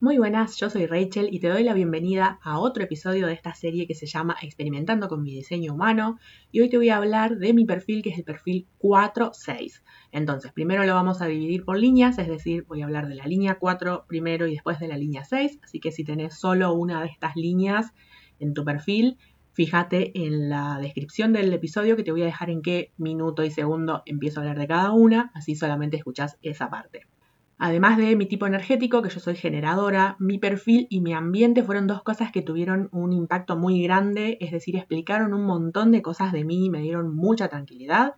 Muy buenas, yo soy Rachel y te doy la bienvenida a otro episodio de esta serie que se llama Experimentando con mi diseño humano y hoy te voy a hablar de mi perfil que es el perfil 4-6. Entonces, primero lo vamos a dividir por líneas, es decir, voy a hablar de la línea 4 primero y después de la línea 6, así que si tenés solo una de estas líneas en tu perfil, fíjate en la descripción del episodio que te voy a dejar en qué minuto y segundo empiezo a hablar de cada una, así solamente escuchás esa parte. Además de mi tipo energético, que yo soy generadora, mi perfil y mi ambiente fueron dos cosas que tuvieron un impacto muy grande, es decir, explicaron un montón de cosas de mí y me dieron mucha tranquilidad.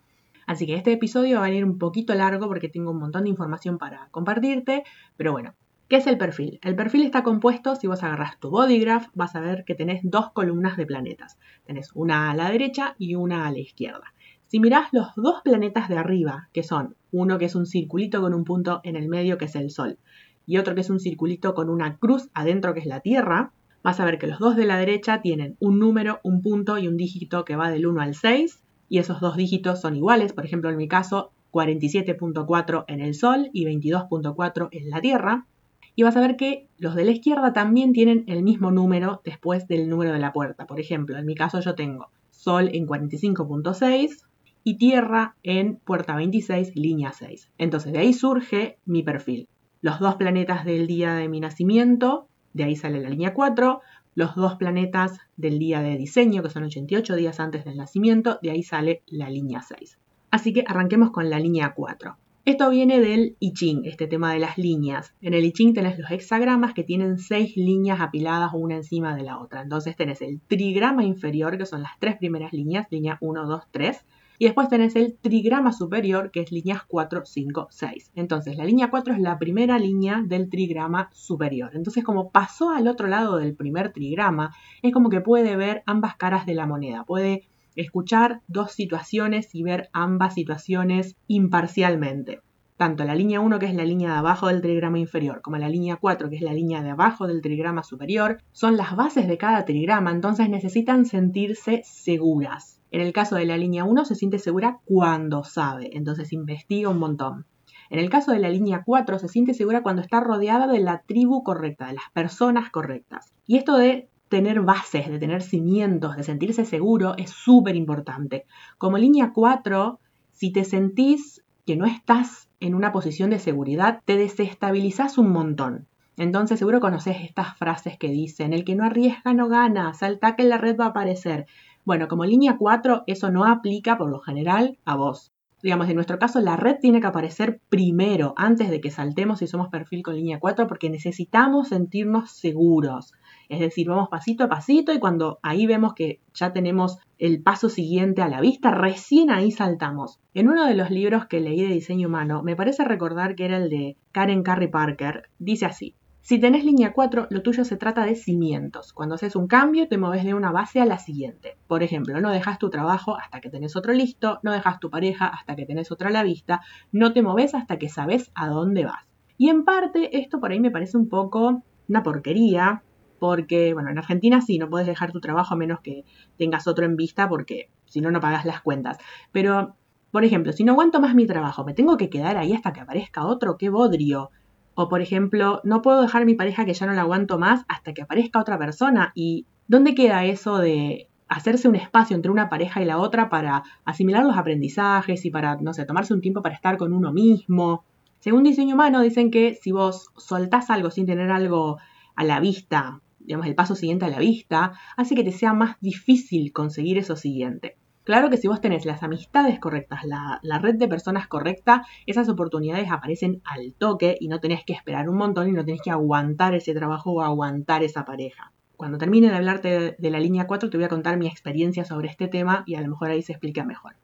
Así que este episodio va a ir un poquito largo porque tengo un montón de información para compartirte, pero bueno, ¿qué es el perfil? El perfil está compuesto, si vos agarras tu bodygraph, vas a ver que tenés dos columnas de planetas. Tenés una a la derecha y una a la izquierda. Si mirás los dos planetas de arriba, que son uno que es un circulito con un punto en el medio, que es el Sol, y otro que es un circulito con una cruz adentro, que es la Tierra, vas a ver que los dos de la derecha tienen un número, un punto y un dígito que va del 1 al 6, y esos dos dígitos son iguales, por ejemplo en mi caso 47.4 en el Sol y 22.4 en la Tierra. Y vas a ver que los de la izquierda también tienen el mismo número después del número de la puerta. Por ejemplo, en mi caso yo tengo Sol en 45.6, y Tierra en puerta 26, línea 6. Entonces de ahí surge mi perfil. Los dos planetas del día de mi nacimiento, de ahí sale la línea 4. Los dos planetas del día de diseño, que son 88 días antes del nacimiento, de ahí sale la línea 6. Así que arranquemos con la línea 4. Esto viene del I Ching, este tema de las líneas. En el I Ching tenés los hexagramas que tienen seis líneas apiladas una encima de la otra. Entonces tenés el trigrama inferior, que son las tres primeras líneas, línea 1, 2, 3 y después tenés el trigrama superior, que es líneas 4, 5, 6. Entonces, la línea 4 es la primera línea del trigrama superior. Entonces, como pasó al otro lado del primer trigrama, es como que puede ver ambas caras de la moneda. Puede escuchar dos situaciones y ver ambas situaciones imparcialmente tanto la línea 1, que es la línea de abajo del trigrama inferior, como la línea 4, que es la línea de abajo del trigrama superior, son las bases de cada trigrama, entonces necesitan sentirse seguras. En el caso de la línea 1 se siente segura cuando sabe, entonces investiga un montón. En el caso de la línea 4 se siente segura cuando está rodeada de la tribu correcta, de las personas correctas. Y esto de tener bases, de tener cimientos, de sentirse seguro es súper importante. Como línea 4, si te sentís que no estás en una posición de seguridad, te desestabilizas un montón. Entonces seguro conoces estas frases que dicen, el que no arriesga no gana, salta que la red va a aparecer. Bueno, como línea 4, eso no aplica por lo general a vos. Digamos, en nuestro caso, la red tiene que aparecer primero, antes de que saltemos si somos perfil con línea 4, porque necesitamos sentirnos seguros. Es decir, vamos pasito a pasito y cuando ahí vemos que ya tenemos el paso siguiente a la vista, recién ahí saltamos. En uno de los libros que leí de diseño humano, me parece recordar que era el de Karen Carrie Parker, dice así, si tenés línea 4, lo tuyo se trata de cimientos. Cuando haces un cambio, te moves de una base a la siguiente. Por ejemplo, no dejas tu trabajo hasta que tenés otro listo, no dejas tu pareja hasta que tenés otra a la vista, no te moves hasta que sabes a dónde vas. Y en parte, esto por ahí me parece un poco una porquería, porque, bueno, en Argentina sí, no puedes dejar tu trabajo a menos que tengas otro en vista, porque si no, no pagas las cuentas. Pero, por ejemplo, si no aguanto más mi trabajo, me tengo que quedar ahí hasta que aparezca otro, qué bodrio. O por ejemplo, no puedo dejar a mi pareja que ya no la aguanto más hasta que aparezca otra persona. ¿Y dónde queda eso de hacerse un espacio entre una pareja y la otra para asimilar los aprendizajes y para, no sé, tomarse un tiempo para estar con uno mismo? Según diseño humano, dicen que si vos soltás algo sin tener algo a la vista, digamos, el paso siguiente a la vista, hace que te sea más difícil conseguir eso siguiente. Claro que si vos tenés las amistades correctas, la, red de personas correcta, esas oportunidades aparecen al toque y no tenés que esperar un montón y no tenés que aguantar ese trabajo o aguantar esa pareja. Cuando termine de hablarte de, la línea 4 te voy a contar mi experiencia sobre este tema y a lo mejor ahí se explica mejor.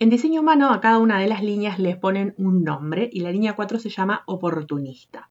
En diseño humano a cada una de las líneas les ponen un nombre y la línea 4 se llama oportunista.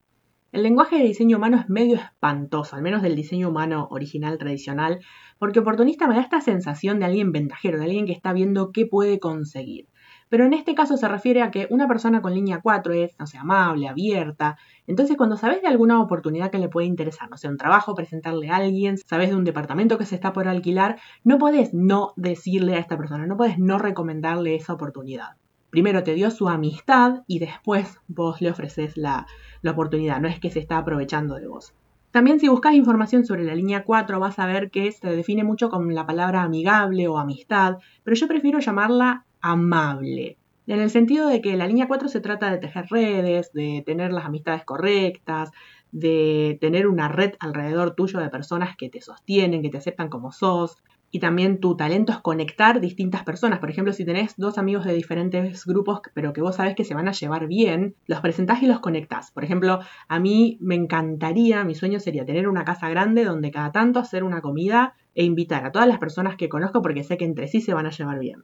El lenguaje de diseño humano es medio espantoso, al menos del diseño humano original tradicional, porque oportunista me da esta sensación de alguien ventajero, de alguien que está viendo qué puede conseguir. Pero en este caso se refiere a que una persona con línea 4 es, no sé, amable, abierta. Entonces, cuando sabes de alguna oportunidad que le puede interesar, no sé, un trabajo, presentarle a alguien, sabes de un departamento que se está por alquilar, no puedes no decirle a esta persona, no puedes no recomendarle esa oportunidad primero te dio su amistad y después vos le ofreces la, oportunidad, no es que se está aprovechando de vos. También si buscas información sobre la línea 4 vas a ver que se define mucho con la palabra amigable o amistad, pero yo prefiero llamarla amable. En el sentido de que la línea 4 se trata de tejer redes, de tener las amistades correctas, de tener una red alrededor tuyo de personas que te sostienen, que te aceptan como sos. Y también tu talento es conectar distintas personas. Por ejemplo, si tenés dos amigos de diferentes grupos, pero que vos sabés que se van a llevar bien, los presentás y los conectás. Por ejemplo, a mí me encantaría, mi sueño sería tener una casa grande donde cada tanto hacer una comida e invitar a todas las personas que conozco porque sé que entre sí se van a llevar bien.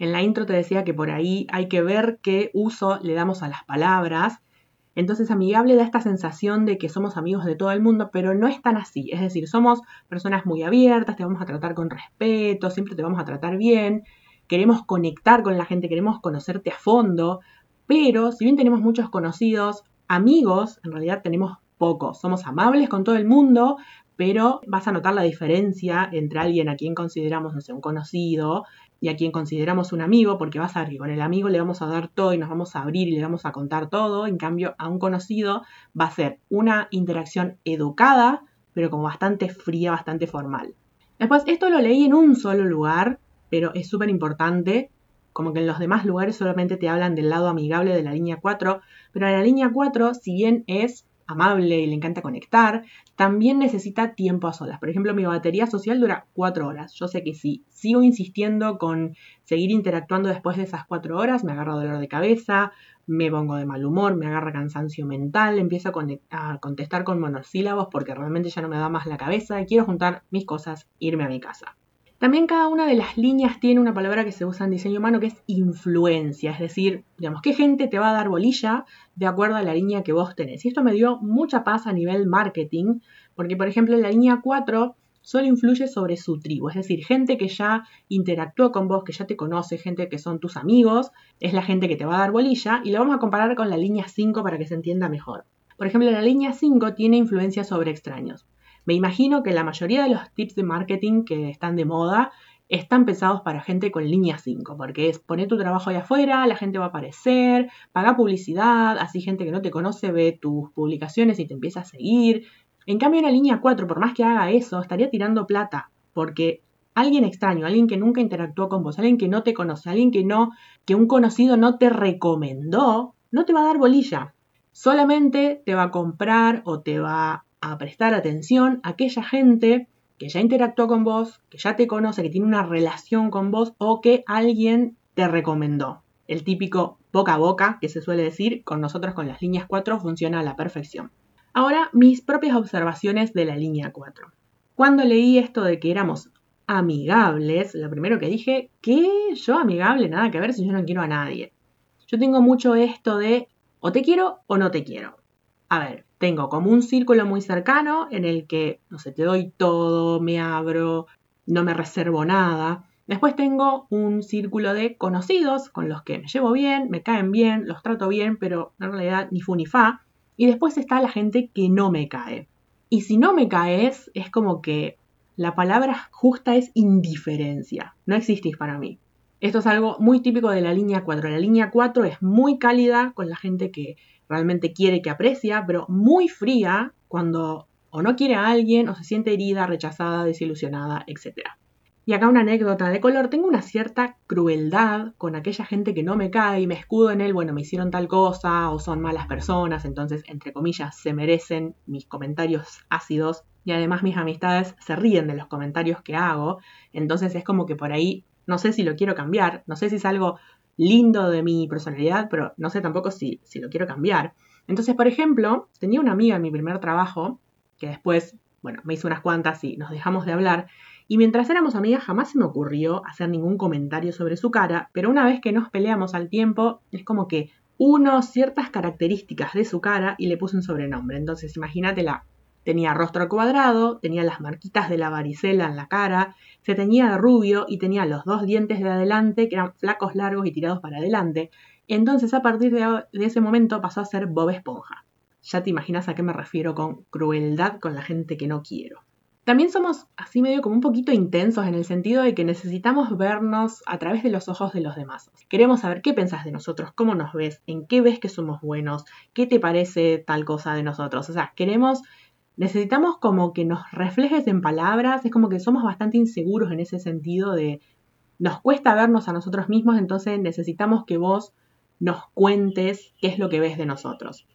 En la intro te decía que por ahí hay que ver qué uso le damos a las palabras entonces amigable da esta sensación de que somos amigos de todo el mundo, pero no es tan así. Es decir, somos personas muy abiertas, te vamos a tratar con respeto, siempre te vamos a tratar bien, queremos conectar con la gente, queremos conocerte a fondo, pero si bien tenemos muchos conocidos, amigos, en realidad tenemos pocos. Somos amables con todo el mundo, pero vas a notar la diferencia entre alguien a quien consideramos, no sé, un conocido y a quien consideramos un amigo, porque vas a ver que con el amigo le vamos a dar todo y nos vamos a abrir y le vamos a contar todo, en cambio a un conocido va a ser una interacción educada, pero como bastante fría, bastante formal. Después, esto lo leí en un solo lugar, pero es súper importante, como que en los demás lugares solamente te hablan del lado amigable de la línea 4, pero la línea 4, si bien es amable y le encanta conectar, también necesita tiempo a solas. Por ejemplo, mi batería social dura cuatro horas. Yo sé que si sigo insistiendo con seguir interactuando después de esas cuatro horas, me agarra dolor de cabeza, me pongo de mal humor, me agarra cansancio mental, empiezo a, a contestar con monosílabos porque realmente ya no me da más la cabeza quiero juntar mis cosas, irme a mi casa. También cada una de las líneas tiene una palabra que se usa en diseño humano que es influencia, es decir, digamos, qué gente te va a dar bolilla de acuerdo a la línea que vos tenés. Y esto me dio mucha paz a nivel marketing, porque por ejemplo la línea 4 solo influye sobre su tribu, es decir, gente que ya interactuó con vos, que ya te conoce, gente que son tus amigos, es la gente que te va a dar bolilla y lo vamos a comparar con la línea 5 para que se entienda mejor. Por ejemplo, la línea 5 tiene influencia sobre extraños. Me imagino que la mayoría de los tips de marketing que están de moda están pensados para gente con línea 5, porque es poner tu trabajo ahí afuera, la gente va a aparecer, paga publicidad, así gente que no te conoce ve tus publicaciones y te empieza a seguir. En cambio, en la línea 4, por más que haga eso, estaría tirando plata, porque alguien extraño, alguien que nunca interactuó con vos, alguien que no te conoce, alguien que no, que un conocido no te recomendó, no te va a dar bolilla. Solamente te va a comprar o te va a prestar atención a aquella gente que ya interactuó con vos, que ya te conoce, que tiene una relación con vos o que alguien te recomendó. El típico boca a boca que se suele decir con nosotros con las líneas 4 funciona a la perfección. Ahora, mis propias observaciones de la línea 4. Cuando leí esto de que éramos amigables, lo primero que dije, que yo amigable, nada que ver si yo no quiero a nadie. Yo tengo mucho esto de o te quiero o no te quiero. A ver, tengo como un círculo muy cercano en el que, no sé, te doy todo, me abro, no me reservo nada. Después tengo un círculo de conocidos con los que me llevo bien, me caen bien, los trato bien, pero en realidad ni fu ni fa. Y después está la gente que no me cae. Y si no me caes, es como que la palabra justa es indiferencia. No existís para mí. Esto es algo muy típico de la línea 4. La línea 4 es muy cálida con la gente que realmente quiere, que aprecia, pero muy fría cuando o no quiere a alguien o se siente herida, rechazada, desilusionada, etc. Y acá una anécdota de color, tengo una cierta crueldad con aquella gente que no me cae y me escudo en él, bueno, me hicieron tal cosa o son malas personas, entonces, entre comillas, se merecen mis comentarios ácidos y además mis amistades se ríen de los comentarios que hago, entonces es como que por ahí no sé si lo quiero cambiar, no sé si es algo lindo de mi personalidad, pero no sé tampoco si, si lo quiero cambiar. Entonces, por ejemplo, tenía una amiga en mi primer trabajo, que después, bueno, me hizo unas cuantas y nos dejamos de hablar, y mientras éramos amigas jamás se me ocurrió hacer ningún comentario sobre su cara, pero una vez que nos peleamos al tiempo, es como que uno ciertas características de su cara y le puse un sobrenombre. Entonces, imagínatela Tenía rostro cuadrado, tenía las marquitas de la varicela en la cara, se teñía de rubio y tenía los dos dientes de adelante que eran flacos, largos y tirados para adelante. Entonces a partir de, ese momento pasó a ser Bob Esponja. Ya te imaginas a qué me refiero con crueldad con la gente que no quiero. También somos así medio como un poquito intensos en el sentido de que necesitamos vernos a través de los ojos de los demás. Queremos saber qué pensás de nosotros, cómo nos ves, en qué ves que somos buenos, qué te parece tal cosa de nosotros. O sea, queremos necesitamos como que nos reflejes en palabras, es como que somos bastante inseguros en ese sentido de nos cuesta vernos a nosotros mismos, entonces necesitamos que vos nos cuentes qué es lo que ves de nosotros.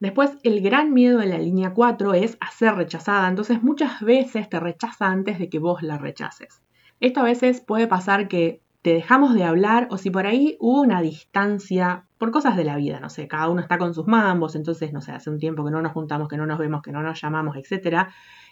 Después, el gran miedo de la línea 4 es a ser rechazada, entonces muchas veces te rechaza antes de que vos la rechaces. Esto a veces puede pasar que te dejamos de hablar o si por ahí hubo una distancia por cosas de la vida, no sé, cada uno está con sus mambos, entonces, no sé, hace un tiempo que no nos juntamos, que no nos vemos, que no nos llamamos, etc.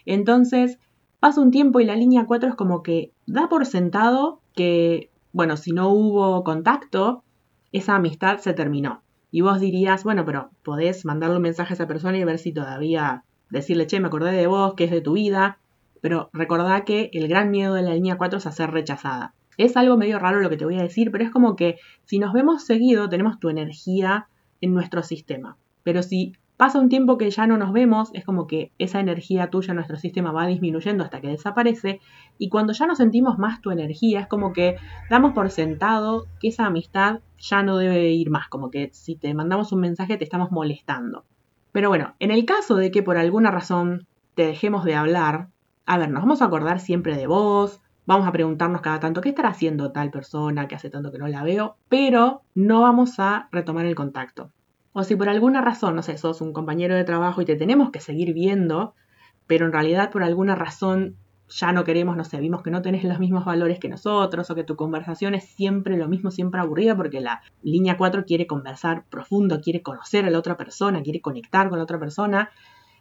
Entonces, pasa un tiempo y la línea 4 es como que da por sentado que, bueno, si no hubo contacto, esa amistad se terminó. Y vos dirías, bueno, pero podés mandarle un mensaje a esa persona y ver si todavía decirle, che, me acordé de vos, que es de tu vida. Pero recordá que el gran miedo de la línea 4 es hacer rechazada. Es algo medio raro lo que te voy a decir, pero es como que si nos vemos seguido tenemos tu energía en nuestro sistema. Pero si pasa un tiempo que ya no nos vemos, es como que esa energía tuya en nuestro sistema va disminuyendo hasta que desaparece. Y cuando ya no sentimos más tu energía, es como que damos por sentado que esa amistad ya no debe ir más, como que si te mandamos un mensaje te estamos molestando. Pero bueno, en el caso de que por alguna razón te dejemos de hablar, a ver, nos vamos a acordar siempre de vos, vamos a preguntarnos cada tanto qué estará haciendo tal persona que hace tanto que no la veo, pero no vamos a retomar el contacto. O si por alguna razón, no sé, sos un compañero de trabajo y te tenemos que seguir viendo, pero en realidad por alguna razón ya no queremos, no sé, vimos que no tenés los mismos valores que nosotros o que tu conversación es siempre lo mismo, siempre aburrida porque la línea 4 quiere conversar profundo, quiere conocer a la otra persona, quiere conectar con la otra persona.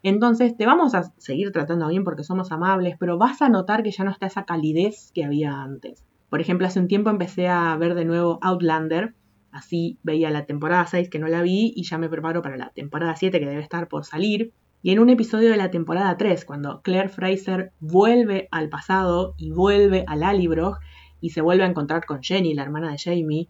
Entonces te vamos a seguir tratando bien porque somos amables, pero vas a notar que ya no está esa calidez que había antes. Por ejemplo, hace un tiempo empecé a ver de nuevo Outlander, así veía la temporada 6 que no la vi y ya me preparo para la temporada 7 que debe estar por salir. Y en un episodio de la temporada 3, cuando Claire Fraser vuelve al pasado y vuelve a Lallybroch y se vuelve a encontrar con Jenny, la hermana de Jamie,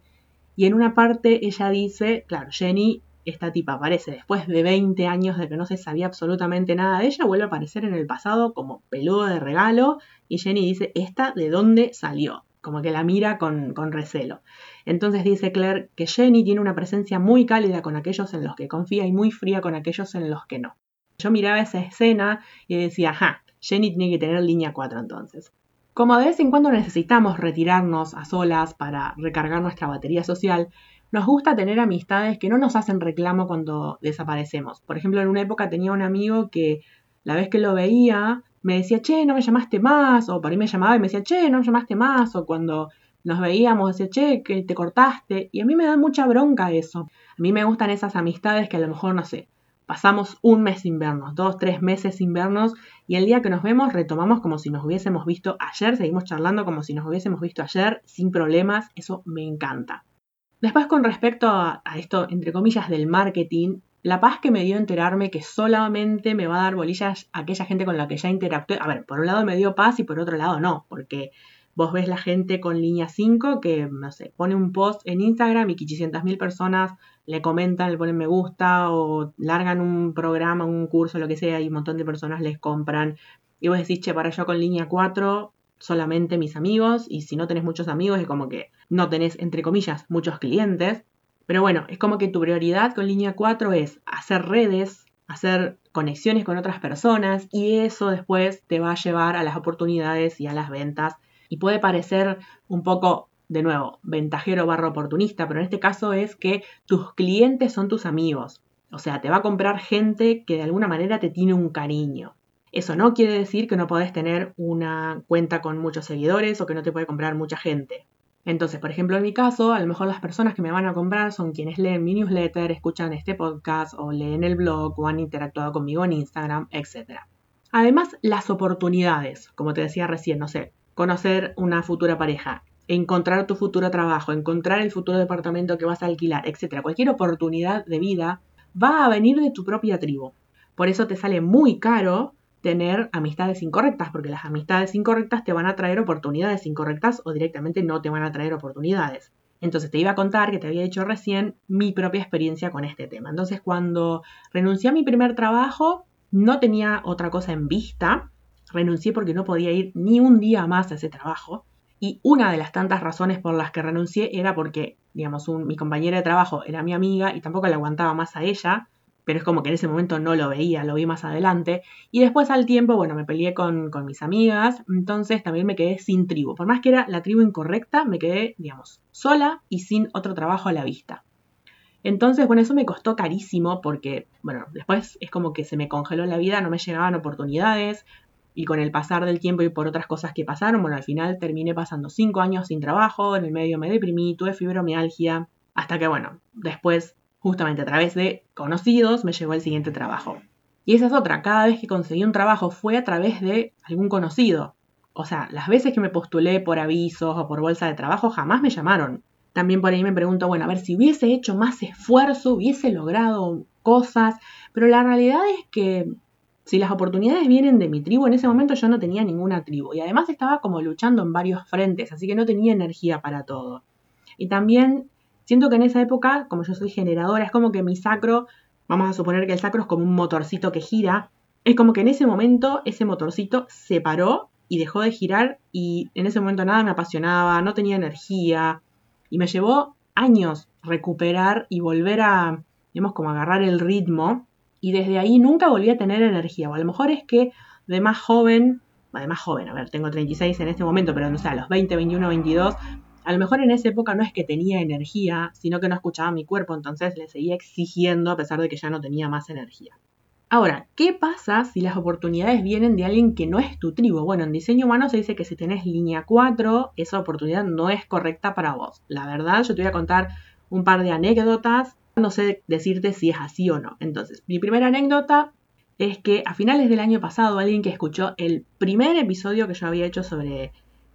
y en una parte ella dice, claro, Jenny, esta tipa aparece después de 20 años de que no se sabía absolutamente nada de ella, vuelve a aparecer en el pasado como peludo de regalo y Jenny dice, ¿esta de dónde salió? Como que la mira con, con recelo. Entonces dice Claire que Jenny tiene una presencia muy cálida con aquellos en los que confía y muy fría con aquellos en los que no. Yo miraba esa escena y decía, ajá, Jenny tiene que tener línea 4 entonces. Como de vez en cuando necesitamos retirarnos a solas para recargar nuestra batería social, nos gusta tener amistades que no nos hacen reclamo cuando desaparecemos. Por ejemplo, en una época tenía un amigo que la vez que lo veía me decía, che, no me llamaste más, o por ahí me llamaba y me decía, che, no me llamaste más, o cuando nos veíamos decía, che, que te cortaste, y a mí me da mucha bronca eso. A mí me gustan esas amistades que a lo mejor, no sé, pasamos un mes sin vernos, dos, tres meses sin vernos y el día que nos vemos retomamos como si nos hubiésemos visto ayer, seguimos charlando como si nos hubiésemos visto ayer sin problemas, eso me encanta. Después con respecto a, esto, entre comillas, del marketing, la paz que me dio enterarme que solamente me va a dar bolillas a aquella gente con la que ya interactué, a ver, por un lado me dio paz y por otro lado no, porque Vos ves la gente con línea 5 que, no sé, pone un post en Instagram y 500.000 personas le comentan, le ponen me gusta o largan un programa, un curso, lo que sea, y un montón de personas les compran. Y vos decís, che, para yo con línea 4 solamente mis amigos y si no tenés muchos amigos es como que no tenés, entre comillas, muchos clientes. Pero bueno, es como que tu prioridad con línea 4 es hacer redes, hacer conexiones con otras personas y eso después te va a llevar a las oportunidades y a las ventas y puede parecer un poco, de nuevo, ventajero barro oportunista, pero en este caso es que tus clientes son tus amigos. O sea, te va a comprar gente que de alguna manera te tiene un cariño. Eso no quiere decir que no podés tener una cuenta con muchos seguidores o que no te puede comprar mucha gente. Entonces, por ejemplo, en mi caso, a lo mejor las personas que me van a comprar son quienes leen mi newsletter, escuchan este podcast o leen el blog o han interactuado conmigo en Instagram, etc. Además, las oportunidades, como te decía recién, no sé, conocer una futura pareja, encontrar tu futuro trabajo, encontrar el futuro departamento que vas a alquilar, etc. Cualquier oportunidad de vida va a venir de tu propia tribu. Por eso te sale muy caro tener amistades incorrectas, porque las amistades incorrectas te van a traer oportunidades incorrectas o directamente no te van a traer oportunidades. Entonces te iba a contar que te había dicho recién mi propia experiencia con este tema. Entonces cuando renuncié a mi primer trabajo, no tenía otra cosa en vista renuncié porque no podía ir ni un día más a ese trabajo. Y una de las tantas razones por las que renuncié era porque, digamos, mi compañera de trabajo era mi amiga y tampoco la aguantaba más a ella. Pero es como que en ese momento no lo veía, lo vi más adelante. Y después al tiempo, bueno, me peleé con, con mis amigas, entonces también me quedé sin tribu. Por más que era la tribu incorrecta, me quedé, digamos, sola y sin otro trabajo a la vista. Entonces, bueno, eso me costó carísimo porque, bueno, después es como que se me congeló la vida, no me llegaban oportunidades y con el pasar del tiempo y por otras cosas que pasaron, bueno, al final terminé pasando cinco años sin trabajo, en el medio me deprimí, tuve fibromialgia, hasta que, bueno, después justamente a través de conocidos me llegó el siguiente trabajo. Y esa es otra, cada vez que conseguí un trabajo fue a través de algún conocido. O sea, las veces que me postulé por avisos o por bolsa de trabajo jamás me llamaron. También por ahí me pregunto, bueno, a ver, si hubiese hecho más esfuerzo, hubiese logrado cosas, pero la realidad es que si las oportunidades vienen de mi tribu, en ese momento yo no tenía ninguna tribu y además estaba como luchando en varios frentes, así que no tenía energía para todo. Y también Siento que en esa época, como yo soy generadora, es como que mi sacro, vamos a suponer que el sacro es como un motorcito que gira, es como que en ese momento ese motorcito se paró y dejó de girar y en ese momento nada me apasionaba, no tenía energía y me llevó años recuperar y volver a, digamos, como agarrar el ritmo y desde ahí nunca volví a tener energía. O a lo mejor es que de más joven, de más joven, a ver, tengo 36 en este momento, pero no sé, a los 20, 21, 22, a lo mejor en esa época no es que tenía energía, sino que no escuchaba mi cuerpo, entonces le seguía exigiendo a pesar de que ya no tenía más energía. Ahora, ¿qué pasa si las oportunidades vienen de alguien que no es tu tribu? Bueno, en diseño humano se dice que si tenés línea 4, esa oportunidad no es correcta para vos. La verdad, yo te voy a contar un par de anécdotas, no sé decirte si es así o no. Entonces, mi primera anécdota es que a finales del año pasado alguien que escuchó el primer episodio que yo había hecho sobre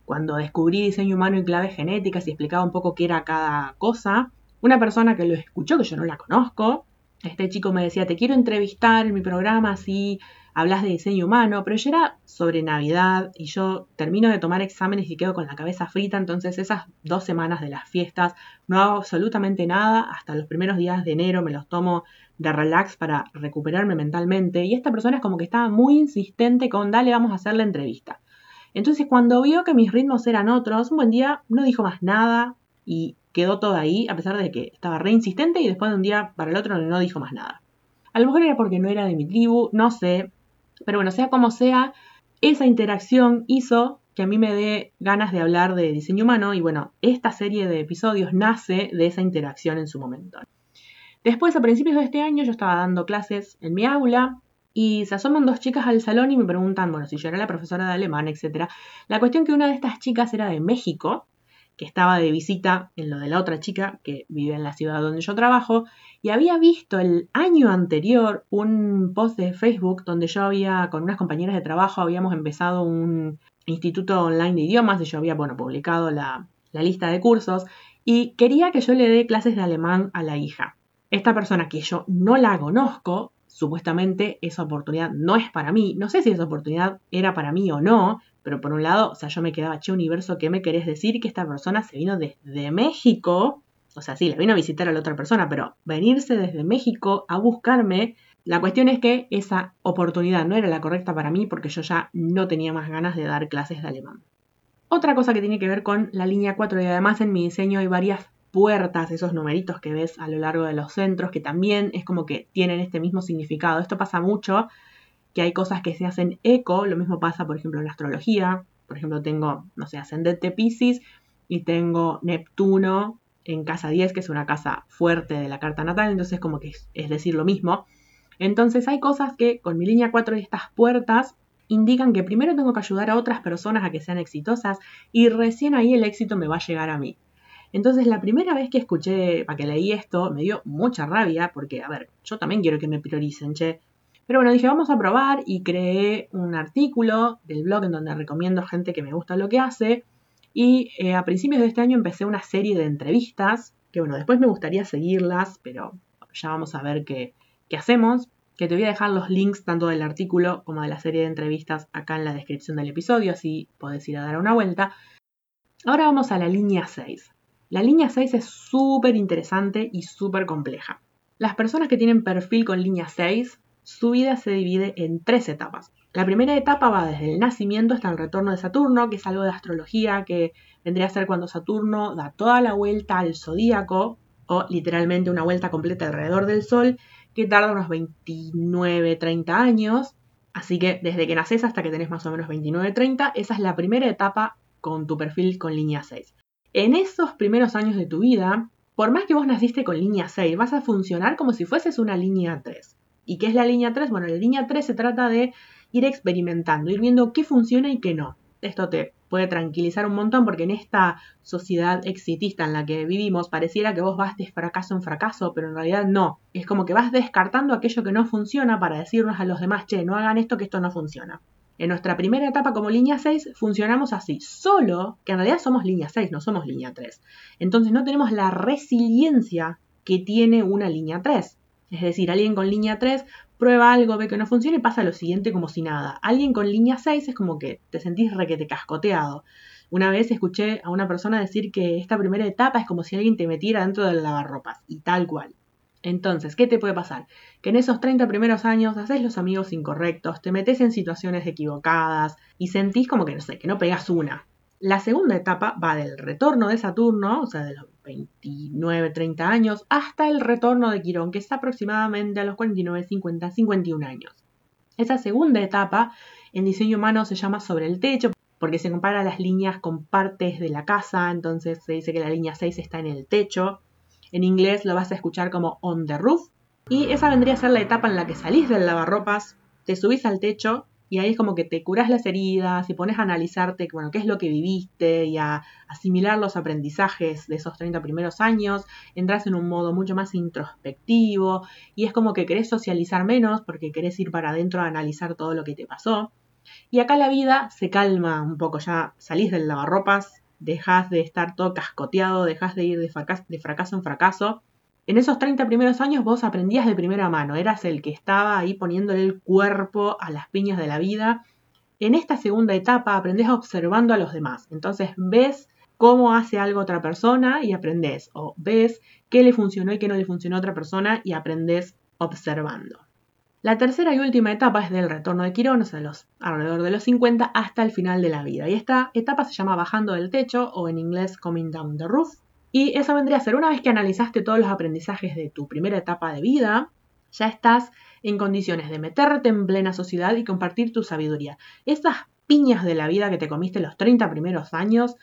cuando descubrí diseño humano y claves genéticas y explicaba un poco qué era cada cosa, una persona que lo escuchó, que yo no la conozco, este chico me decía, te quiero entrevistar en mi programa si hablas de diseño humano, pero ya era sobre Navidad y yo termino de tomar exámenes y quedo con la cabeza frita, entonces esas dos semanas de las fiestas no hago absolutamente nada, hasta los primeros días de enero me los tomo de relax para recuperarme mentalmente y esta persona es como que estaba muy insistente con, dale, vamos a hacer la entrevista. Entonces cuando vio que mis ritmos eran otros, un buen día no dijo más nada y quedó todo ahí, a pesar de que estaba re insistente y después de un día para el otro no dijo más nada. A lo mejor era porque no era de mi tribu, no sé, pero bueno, sea como sea, esa interacción hizo que a mí me dé ganas de hablar de diseño humano y bueno, esta serie de episodios nace de esa interacción en su momento. Después, a principios de este año, yo estaba dando clases en mi aula y se asoman dos chicas al salón y me preguntan, bueno, si yo era la profesora de alemán, etc. La cuestión que una de estas chicas era de México, que estaba de visita en lo de la otra chica que vive en la ciudad donde yo trabajo, y había visto el año anterior un post de Facebook donde yo había, con unas compañeras de trabajo, habíamos empezado un instituto online de idiomas y yo había, bueno, publicado la, la lista de cursos y quería que yo le dé clases de alemán a la hija. Esta persona que yo no la conozco supuestamente esa oportunidad no es para mí. No sé si esa oportunidad era para mí o no, pero por un lado, o sea, yo me quedaba, che, universo, ¿qué me querés decir? Que esta persona se vino desde México, o sea, sí, la vino a visitar a la otra persona, pero venirse desde México a buscarme, la cuestión es que esa oportunidad no era la correcta para mí porque yo ya no tenía más ganas de dar clases de alemán. Otra cosa que tiene que ver con la línea 4 y además en mi diseño hay varias puertas, esos numeritos que ves a lo largo de los centros, que también es como que tienen este mismo significado. Esto pasa mucho, que hay cosas que se hacen eco, lo mismo pasa, por ejemplo, en la astrología. Por ejemplo, tengo, no sé, ascendente Pisces y tengo Neptuno en casa 10, que es una casa fuerte de la carta natal, entonces como que es, decir lo mismo. Entonces hay cosas que con mi línea 4 y estas puertas indican que primero tengo que ayudar a otras personas a que sean exitosas y recién ahí el éxito me va a llegar a mí. Entonces la primera vez que escuché, para que leí esto, me dio mucha rabia porque, a ver, yo también quiero que me prioricen, che. Pero bueno, dije, vamos a probar y creé un artículo del blog en donde recomiendo gente que me gusta lo que hace. Y eh, a principios de este año empecé una serie de entrevistas, que bueno, después me gustaría seguirlas, pero ya vamos a ver qué, qué hacemos. Que te voy a dejar los links tanto del artículo como de la serie de entrevistas acá en la descripción del episodio, así podés ir a dar una vuelta. Ahora vamos a la línea 6. La línea 6 es súper interesante y súper compleja. Las personas que tienen perfil con línea 6, su vida se divide en tres etapas. La primera etapa va desde el nacimiento hasta el retorno de Saturno, que es algo de astrología que vendría a ser cuando Saturno da toda la vuelta al zodíaco, o literalmente una vuelta completa alrededor del Sol, que tarda unos 29, 30 años. Así que desde que naces hasta que tenés más o menos 29, 30, esa es la primera etapa con tu perfil con línea 6. En esos primeros años de tu vida, por más que vos naciste con línea 6, vas a funcionar como si fueses una línea 3. ¿Y qué es la línea 3? Bueno, la línea 3 se trata de ir experimentando, ir viendo qué funciona y qué no. Esto te puede tranquilizar un montón porque en esta sociedad exitista en la que vivimos pareciera que vos vas de fracaso en fracaso, pero en realidad no. Es como que vas descartando aquello que no funciona para decirnos a los demás, che, no hagan esto que esto no funciona. En nuestra primera etapa como línea 6 funcionamos así, solo que en realidad somos línea 6, no somos línea 3. Entonces no tenemos la resiliencia que tiene una línea 3. Es decir, alguien con línea 3 prueba algo, ve que no funciona y pasa lo siguiente como si nada. Alguien con línea 6 es como que te sentís requete cascoteado. Una vez escuché a una persona decir que esta primera etapa es como si alguien te metiera dentro del lavarropas, y tal cual. Entonces, ¿qué te puede pasar? Que en esos 30 primeros años haces los amigos incorrectos, te metes en situaciones equivocadas y sentís como que no sé, que no pegas una. La segunda etapa va del retorno de Saturno, o sea, de los 29, 30 años, hasta el retorno de Quirón, que está aproximadamente a los 49, 50, 51 años. Esa segunda etapa en diseño humano se llama sobre el techo, porque se compara las líneas con partes de la casa, entonces se dice que la línea 6 está en el techo. En inglés lo vas a escuchar como on the roof. Y esa vendría a ser la etapa en la que salís del lavarropas, te subís al techo y ahí es como que te curas las heridas y pones a analizarte, bueno, qué es lo que viviste y a asimilar los aprendizajes de esos 30 primeros años, entras en un modo mucho más introspectivo y es como que querés socializar menos porque querés ir para adentro a analizar todo lo que te pasó. Y acá la vida se calma un poco, ya salís del lavarropas, dejas de estar todo cascoteado, dejas de ir de fracaso, en fracaso. En esos 30 primeros años vos aprendías de primera mano, eras el que estaba ahí poniéndole el cuerpo a las piñas de la vida. En esta segunda etapa aprendés observando a los demás. Entonces ves cómo hace algo otra persona y aprendes. O ves qué le funcionó y qué no le funcionó a otra persona y aprendes observando. La tercera y última etapa es del retorno de Quirón, o sea, los, alrededor de los 50 hasta el final de la vida. Y esta etapa se llama bajando del techo o en inglés coming down the roof. Y eso vendría a ser una vez que analizaste todos los aprendizajes de tu primera etapa de vida, ya estás en condiciones de meterte en plena sociedad y compartir tu sabiduría. Esas piñas de la vida que te comiste los 30 primeros años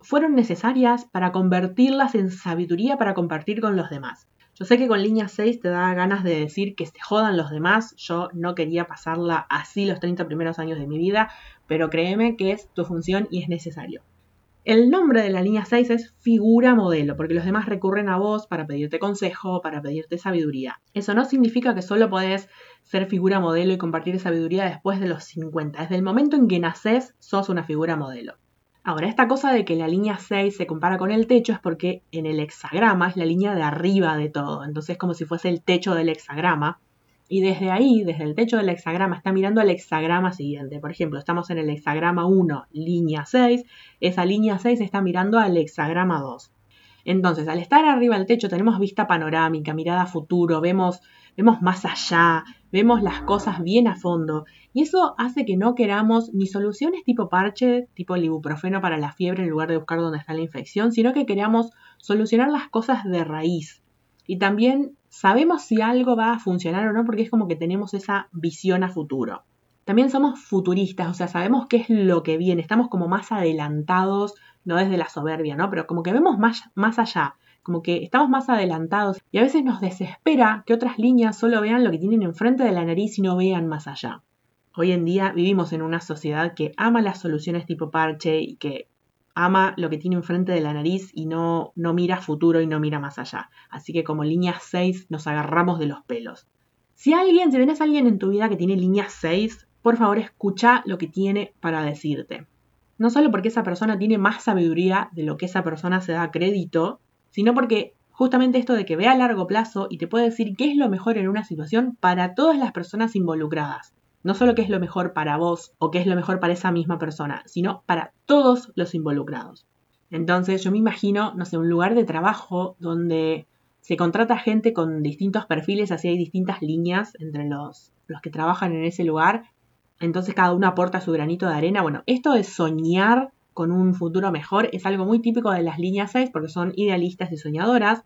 fueron necesarias para convertirlas en sabiduría para compartir con los demás. Yo sé que con línea 6 te da ganas de decir que se jodan los demás. Yo no quería pasarla así los 30 primeros años de mi vida, pero créeme que es tu función y es necesario. El nombre de la línea 6 es figura modelo, porque los demás recurren a vos para pedirte consejo, para pedirte sabiduría. Eso no significa que solo podés ser figura modelo y compartir sabiduría después de los 50. Desde el momento en que naces, sos una figura modelo. Ahora, esta cosa de que la línea 6 se compara con el techo es porque en el hexagrama es la línea de arriba de todo, entonces es como si fuese el techo del hexagrama. Y desde ahí, desde el techo del hexagrama, está mirando al hexagrama siguiente. Por ejemplo, estamos en el hexagrama 1, línea 6. Esa línea 6 está mirando al hexagrama 2. Entonces, al estar arriba del techo tenemos vista panorámica, mirada a futuro, vemos, vemos más allá, vemos las cosas bien a fondo. Y eso hace que no queramos ni soluciones tipo parche, tipo el ibuprofeno para la fiebre en lugar de buscar dónde está la infección, sino que queramos solucionar las cosas de raíz. Y también sabemos si algo va a funcionar o no porque es como que tenemos esa visión a futuro. También somos futuristas, o sea, sabemos qué es lo que viene, estamos como más adelantados, no desde la soberbia, ¿no? Pero como que vemos más, más allá como que estamos más adelantados y a veces nos desespera que otras líneas solo vean lo que tienen enfrente de la nariz y no vean más allá. Hoy en día vivimos en una sociedad que ama las soluciones tipo parche y que ama lo que tiene enfrente de la nariz y no, no mira futuro y no mira más allá. Así que como línea 6 nos agarramos de los pelos. Si alguien, si tenés a alguien en tu vida que tiene línea 6, por favor escucha lo que tiene para decirte. No solo porque esa persona tiene más sabiduría de lo que esa persona se da crédito, sino porque justamente esto de que vea a largo plazo y te puede decir qué es lo mejor en una situación para todas las personas involucradas. No solo qué es lo mejor para vos o qué es lo mejor para esa misma persona, sino para todos los involucrados. Entonces yo me imagino, no sé, un lugar de trabajo donde se contrata gente con distintos perfiles, así hay distintas líneas entre los, los que trabajan en ese lugar. Entonces cada uno aporta su granito de arena. Bueno, esto de soñar con un futuro mejor es algo muy típico de las líneas 6 porque son idealistas y soñadoras.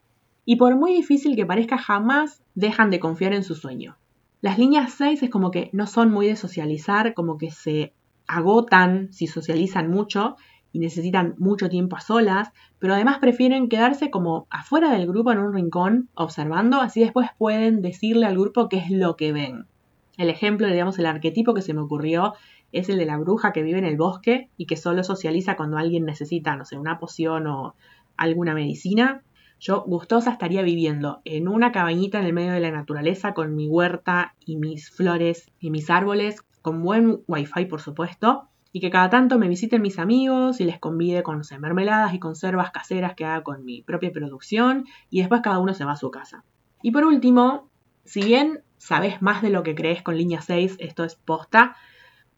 y por muy difícil que parezca jamás dejan de confiar en su sueño. Las líneas 6 es como que no son muy de socializar, como que se agotan si socializan mucho y necesitan mucho tiempo a solas, pero además prefieren quedarse como afuera del grupo en un rincón observando, así después pueden decirle al grupo qué es lo que ven. El ejemplo, digamos, el arquetipo que se me ocurrió es el de la bruja que vive en el bosque y que solo socializa cuando alguien necesita, no sé, una poción o alguna medicina. Yo gustosa estaría viviendo en una cabañita en el medio de la naturaleza con mi huerta y mis flores y mis árboles, con buen wifi por supuesto, y que cada tanto me visiten mis amigos y les convide con mermeladas y conservas caseras que haga con mi propia producción y después cada uno se va a su casa. Y por último, si bien sabes más de lo que crees con línea 6, esto es posta,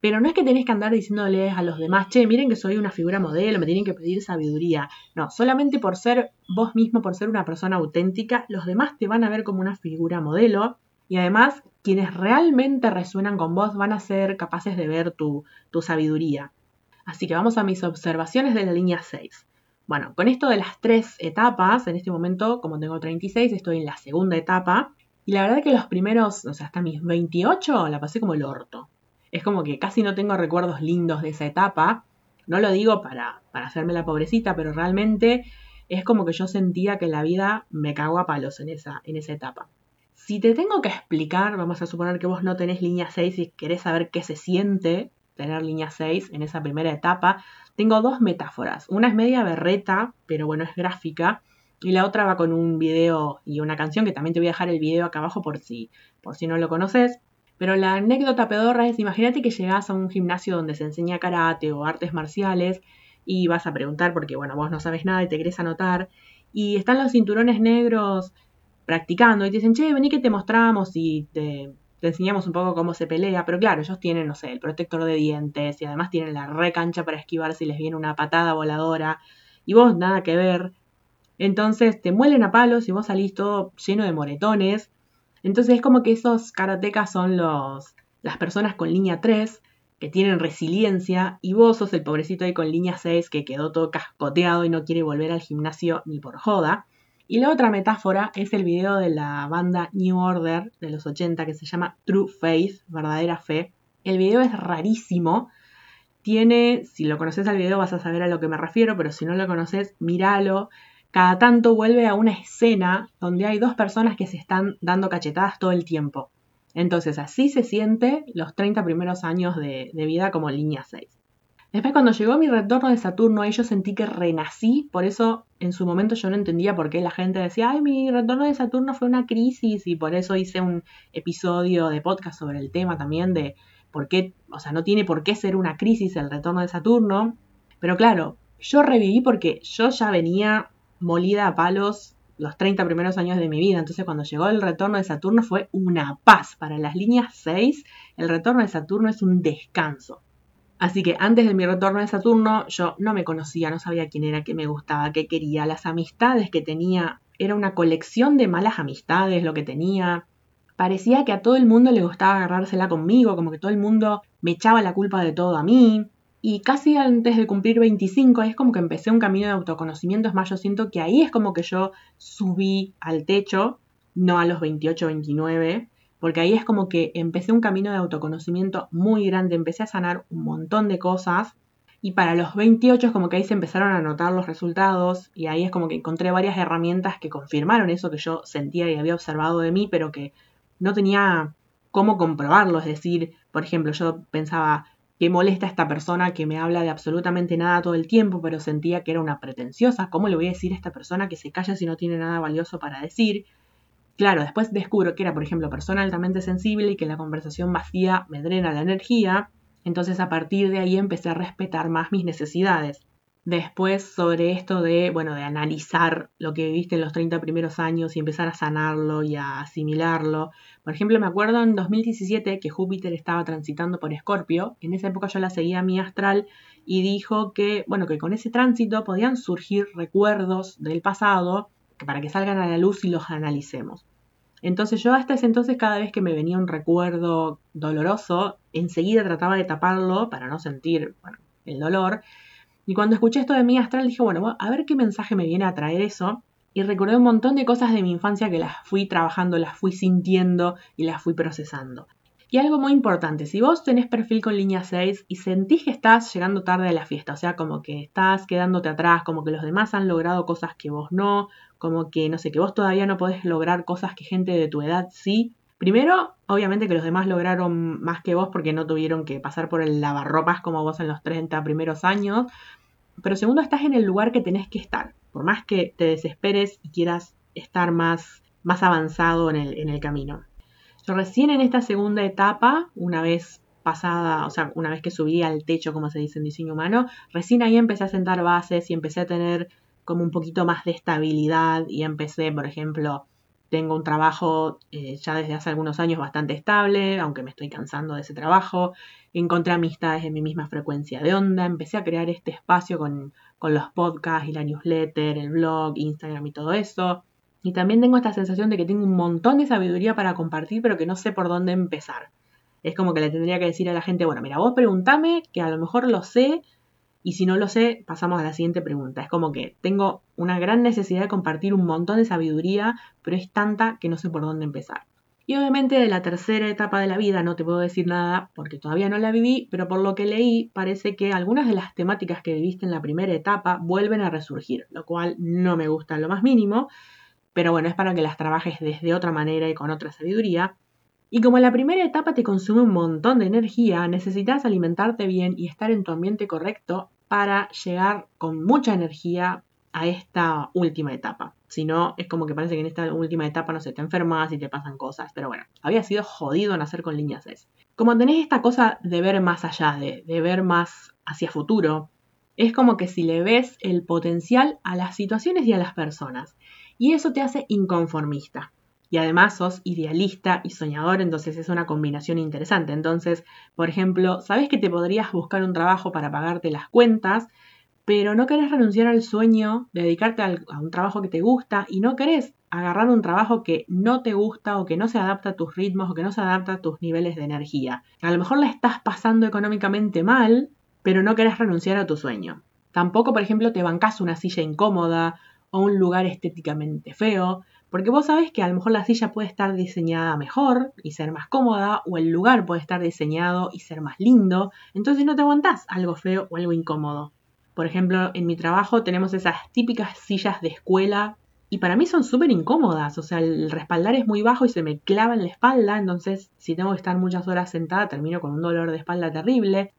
pero no es que tenés que andar diciéndoles a los demás, che, miren que soy una figura modelo, me tienen que pedir sabiduría. No, solamente por ser vos mismo, por ser una persona auténtica, los demás te van a ver como una figura modelo. Y además, quienes realmente resuenan con vos van a ser capaces de ver tu, tu sabiduría. Así que vamos a mis observaciones de la línea 6. Bueno, con esto de las tres etapas, en este momento, como tengo 36, estoy en la segunda etapa. Y la verdad que los primeros, o sea, hasta mis 28, la pasé como el orto. Es como que casi no tengo recuerdos lindos de esa etapa. No lo digo para, para hacerme la pobrecita, pero realmente es como que yo sentía que la vida me cagó a palos en esa, en esa etapa. Si te tengo que explicar, vamos a suponer que vos no tenés línea 6 y querés saber qué se siente tener línea 6 en esa primera etapa, tengo dos metáforas. Una es media berreta, pero bueno, es gráfica. Y la otra va con un video y una canción que también te voy a dejar el video acá abajo por si, por si no lo conoces. Pero la anécdota pedorra es, imagínate que llegas a un gimnasio donde se enseña karate o artes marciales y vas a preguntar porque, bueno, vos no sabes nada y te querés anotar. Y están los cinturones negros practicando y te dicen, che, vení que te mostramos y te, enseñamos un poco cómo se pelea, pero claro, ellos tienen, no sé, el protector de dientes y además tienen la recancha para esquivar si les viene una patada voladora y vos nada que ver. Entonces te muelen a palos y vos salís todo lleno de moretones. Entonces es como que esos karatecas son los, las personas con línea 3 que tienen resiliencia y vos sos el pobrecito ahí con línea 6 que quedó todo cascoteado y no quiere volver al gimnasio ni por joda. Y la otra metáfora es el video de la banda New Order de los 80 que se llama True Faith, verdadera fe. El video es rarísimo. Tiene, si lo conoces al video vas a saber a lo que me refiero, pero si no lo conoces, míralo. Cada tanto vuelve a una escena donde hay dos personas que se están dando cachetadas todo el tiempo. Entonces así se siente los 30 primeros años de, vida como línea 6. Después cuando llegó mi retorno de Saturno, ahí yo sentí que renací, por eso en su momento yo no entendía por qué la gente decía, ay, mi retorno de Saturno fue una crisis y por eso hice un episodio de podcast sobre el tema también de por qué, o sea, no tiene por qué ser una crisis el retorno de Saturno. Pero claro, yo reviví porque yo ya venía molida a palos los 30 primeros años de mi vida. Entonces cuando llegó el retorno de Saturno fue una paz. Para las líneas 6, el retorno de Saturno es un descanso. Así que antes de mi retorno de Saturno yo no me conocía, no sabía quién era, qué me gustaba, qué quería, las amistades que tenía. Era una colección de malas amistades lo que tenía. Parecía que a todo el mundo le gustaba agarrársela conmigo, como que todo el mundo me echaba la culpa de todo a mí. Y casi antes de cumplir 25 es como que empecé un camino de autoconocimiento. Es más, yo siento que ahí es como que yo subí al techo, no a los 28, 29 porque ahí es como que empecé un camino de autoconocimiento muy grande, empecé a sanar un montón de cosas y para los 28 es como que ahí se empezaron a notar los resultados y ahí es como que encontré varias herramientas que confirmaron eso que yo sentía y había observado de mí, pero que no tenía cómo comprobarlo. Es decir, por ejemplo, yo pensaba, que molesta a esta persona que me habla de absolutamente nada todo el tiempo, pero sentía que era una pretenciosa. ¿Cómo le voy a decir a esta persona que se calla si no tiene nada valioso para decir? Claro, después descubro que era, por ejemplo, persona altamente sensible y que la conversación vacía me drena la energía. Entonces a partir de ahí empecé a respetar más mis necesidades. Después sobre esto de, bueno, de analizar lo que viviste en los 30 primeros años y empezar a sanarlo y a asimilarlo. Por ejemplo, me acuerdo en 2017 que Júpiter estaba transitando por Escorpio. En esa época yo la seguía a mi astral y dijo que, bueno, que con ese tránsito podían surgir recuerdos del pasado para que salgan a la luz y los analicemos. Entonces yo hasta ese entonces cada vez que me venía un recuerdo doloroso, enseguida trataba de taparlo para no sentir el dolor. Y cuando escuché esto de mi astral dije, bueno, a ver qué mensaje me viene a traer eso. y recordé un montón de cosas de mi infancia que las fui trabajando, las fui sintiendo y las fui procesando. Y algo muy importante, si vos tenés perfil con línea 6 y sentís que estás llegando tarde a la fiesta, o sea, como que estás quedándote atrás, como que los demás han logrado cosas que vos no, como que, no sé, que vos todavía no podés lograr cosas que gente de tu edad sí. Primero, obviamente que los demás lograron más que vos porque no tuvieron que pasar por el lavarropas como vos en los 30 primeros años. Pero segundo, estás en el lugar que tenés que estar. Por más que te desesperes y quieras estar más, más avanzado en el, en el camino. Yo recién en esta segunda etapa, una vez pasada, o sea, una vez que subí al techo, como se dice en diseño humano, recién ahí empecé a sentar bases y empecé a tener como un poquito más de estabilidad y empecé, por ejemplo, tengo un trabajo eh, ya desde hace algunos años bastante estable, aunque me estoy cansando de ese trabajo. Encontré amistades en mi misma frecuencia de onda. Empecé a crear este espacio con, con los podcasts y la newsletter, el blog, Instagram y todo eso. Y también tengo esta sensación de que tengo un montón de sabiduría para compartir, pero que no sé por dónde empezar. Es como que le tendría que decir a la gente, bueno, mira, vos preguntame, que a lo mejor lo sé, y si no lo sé, pasamos a la siguiente pregunta. Es como que tengo una gran necesidad de compartir un montón de sabiduría, pero es tanta que no sé por dónde empezar. Y obviamente de la tercera etapa de la vida no te puedo decir nada porque todavía no la viví, pero por lo que leí parece que algunas de las temáticas que viviste en la primera etapa vuelven a resurgir, lo cual no me gusta en lo más mínimo, pero bueno, es para que las trabajes desde otra manera y con otra sabiduría. Y como la primera etapa te consume un montón de energía, necesitas alimentarte bien y estar en tu ambiente correcto para llegar con mucha energía a esta última etapa. Si no, es como que parece que en esta última etapa no se te enfermas y te pasan cosas. Pero bueno, había sido jodido nacer con líneas S. Como tenés esta cosa de ver más allá, de, de ver más hacia futuro, es como que si le ves el potencial a las situaciones y a las personas y eso te hace inconformista. Y además sos idealista y soñador, entonces es una combinación interesante. Entonces, por ejemplo, sabes que te podrías buscar un trabajo para pagarte las cuentas, pero no querés renunciar al sueño de dedicarte a un trabajo que te gusta y no querés agarrar un trabajo que no te gusta o que no se adapta a tus ritmos o que no se adapta a tus niveles de energía. A lo mejor la estás pasando económicamente mal, pero no querés renunciar a tu sueño. Tampoco, por ejemplo, te bancas una silla incómoda o un lugar estéticamente feo, porque vos sabés que a lo mejor la silla puede estar diseñada mejor y ser más cómoda, o el lugar puede estar diseñado y ser más lindo, entonces no te aguantás algo feo o algo incómodo. Por ejemplo, en mi trabajo tenemos esas típicas sillas de escuela y para mí son súper incómodas, o sea, el respaldar es muy bajo y se me clava en la espalda, entonces si tengo que estar muchas horas sentada termino con un dolor de espalda terrible.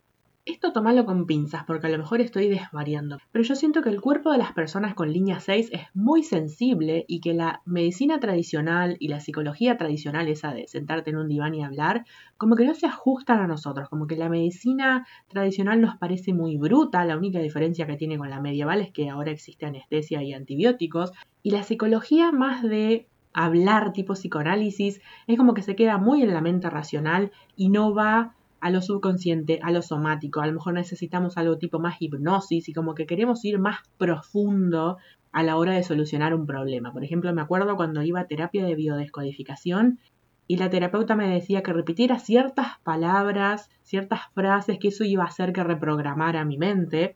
Esto tomalo con pinzas porque a lo mejor estoy desvariando, pero yo siento que el cuerpo de las personas con línea 6 es muy sensible y que la medicina tradicional y la psicología tradicional, esa de sentarte en un diván y hablar, como que no se ajustan a nosotros, como que la medicina tradicional nos parece muy bruta, la única diferencia que tiene con la medieval es que ahora existe anestesia y antibióticos, y la psicología más de hablar tipo psicoanálisis es como que se queda muy en la mente racional y no va a lo subconsciente, a lo somático. A lo mejor necesitamos algo tipo más hipnosis y como que queremos ir más profundo a la hora de solucionar un problema. Por ejemplo, me acuerdo cuando iba a terapia de biodescodificación y la terapeuta me decía que repitiera ciertas palabras, ciertas frases, que eso iba a hacer que reprogramara mi mente.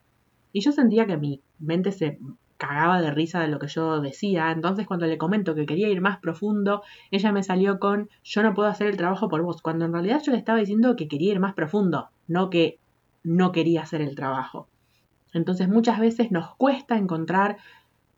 Y yo sentía que mi mente se cagaba de risa de lo que yo decía. Entonces cuando le comento que quería ir más profundo, ella me salió con yo no puedo hacer el trabajo por vos, cuando en realidad yo le estaba diciendo que quería ir más profundo, no que no quería hacer el trabajo. Entonces muchas veces nos cuesta encontrar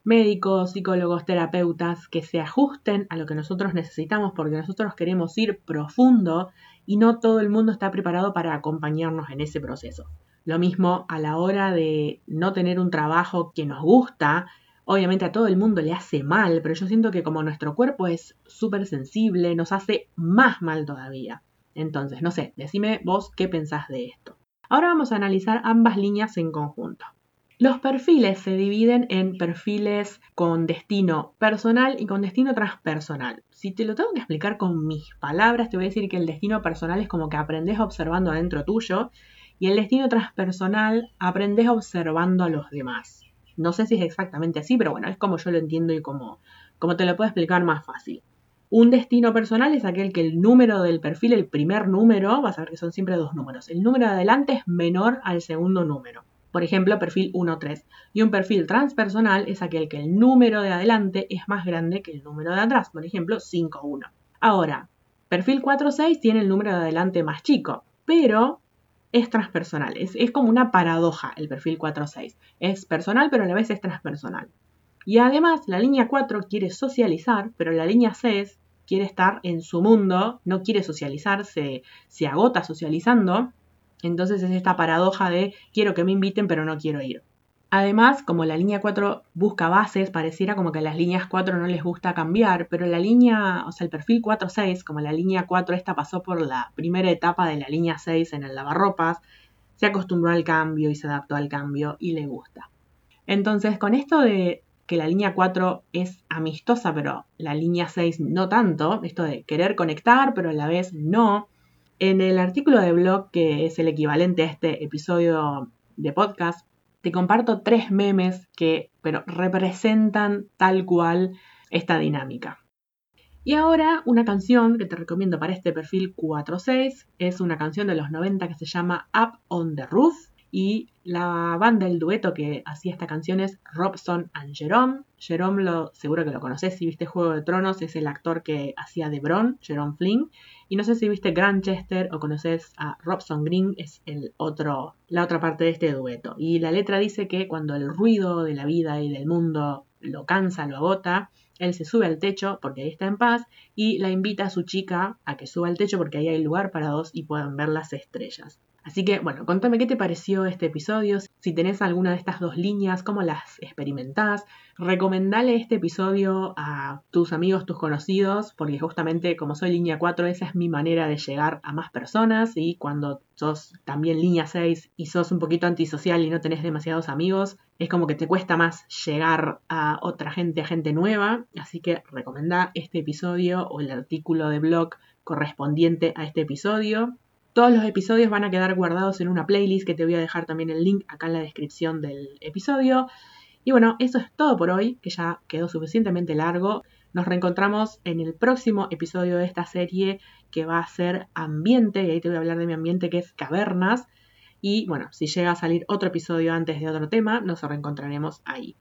médicos, psicólogos, terapeutas que se ajusten a lo que nosotros necesitamos porque nosotros queremos ir profundo y no todo el mundo está preparado para acompañarnos en ese proceso. Lo mismo a la hora de no tener un trabajo que nos gusta, obviamente a todo el mundo le hace mal, pero yo siento que como nuestro cuerpo es súper sensible, nos hace más mal todavía. Entonces, no sé, decime vos qué pensás de esto. Ahora vamos a analizar ambas líneas en conjunto. Los perfiles se dividen en perfiles con destino personal y con destino transpersonal. Si te lo tengo que explicar con mis palabras, te voy a decir que el destino personal es como que aprendes observando adentro tuyo y el destino transpersonal aprendes observando a los demás. No sé si es exactamente así, pero bueno, es como yo lo entiendo y como, como te lo puedo explicar más fácil. Un destino personal es aquel que el número del perfil, el primer número, vas a ver que son siempre dos números. El número de adelante es menor al segundo número. Por ejemplo, perfil 1-3. Y un perfil transpersonal es aquel que el número de adelante es más grande que el número de atrás. Por ejemplo, 5-1. Ahora, perfil 4-6 tiene el número de adelante más chico, pero es transpersonal. Es, es como una paradoja el perfil 4-6. Es personal, pero a la vez es transpersonal. Y además, la línea 4 quiere socializar, pero la línea 6 quiere estar en su mundo, no quiere socializar, se, se agota socializando entonces es esta paradoja de quiero que me inviten pero no quiero ir. Además, como la línea 4 busca bases, pareciera como que a las líneas 4 no les gusta cambiar, pero la línea, o sea, el perfil 4-6, como la línea 4 esta pasó por la primera etapa de la línea 6 en el lavarropas, se acostumbró al cambio y se adaptó al cambio y le gusta. Entonces, con esto de que la línea 4 es amistosa, pero la línea 6 no tanto, esto de querer conectar, pero a la vez no, en el artículo de blog, que es el equivalente a este episodio de podcast, te comparto tres memes que pero representan tal cual esta dinámica. Y ahora una canción que te recomiendo para este perfil 46 es una canción de los 90 que se llama Up on the Roof y la banda, el dueto que hacía esta canción es Robson and Jerome. Jerome lo, seguro que lo conoces si viste Juego de Tronos, es el actor que hacía de Bron, Jerome Flynn. Y no sé si viste Grantchester o conoces a Robson Green, es el otro, la otra parte de este dueto. Y la letra dice que cuando el ruido de la vida y del mundo lo cansa, lo agota, él se sube al techo porque ahí está en paz y la invita a su chica a que suba al techo porque ahí hay lugar para dos y puedan ver las estrellas. Así que, bueno, contame qué te pareció este episodio, si tenés alguna de estas dos líneas, cómo las experimentás. Recomendale este episodio a tus amigos, tus conocidos, porque justamente como soy línea 4, esa es mi manera de llegar a más personas y cuando sos también línea 6 y sos un poquito antisocial y no tenés demasiados amigos, es como que te cuesta más llegar a otra gente, a gente nueva. Así que recomendá este episodio o el artículo de blog correspondiente a este episodio. Todos los episodios van a quedar guardados en una playlist que te voy a dejar también el link acá en la descripción del episodio. Y bueno, eso es todo por hoy, que ya quedó suficientemente largo. Nos reencontramos en el próximo episodio de esta serie que va a ser ambiente, y ahí te voy a hablar de mi ambiente que es cavernas. Y bueno, si llega a salir otro episodio antes de otro tema, nos reencontraremos ahí.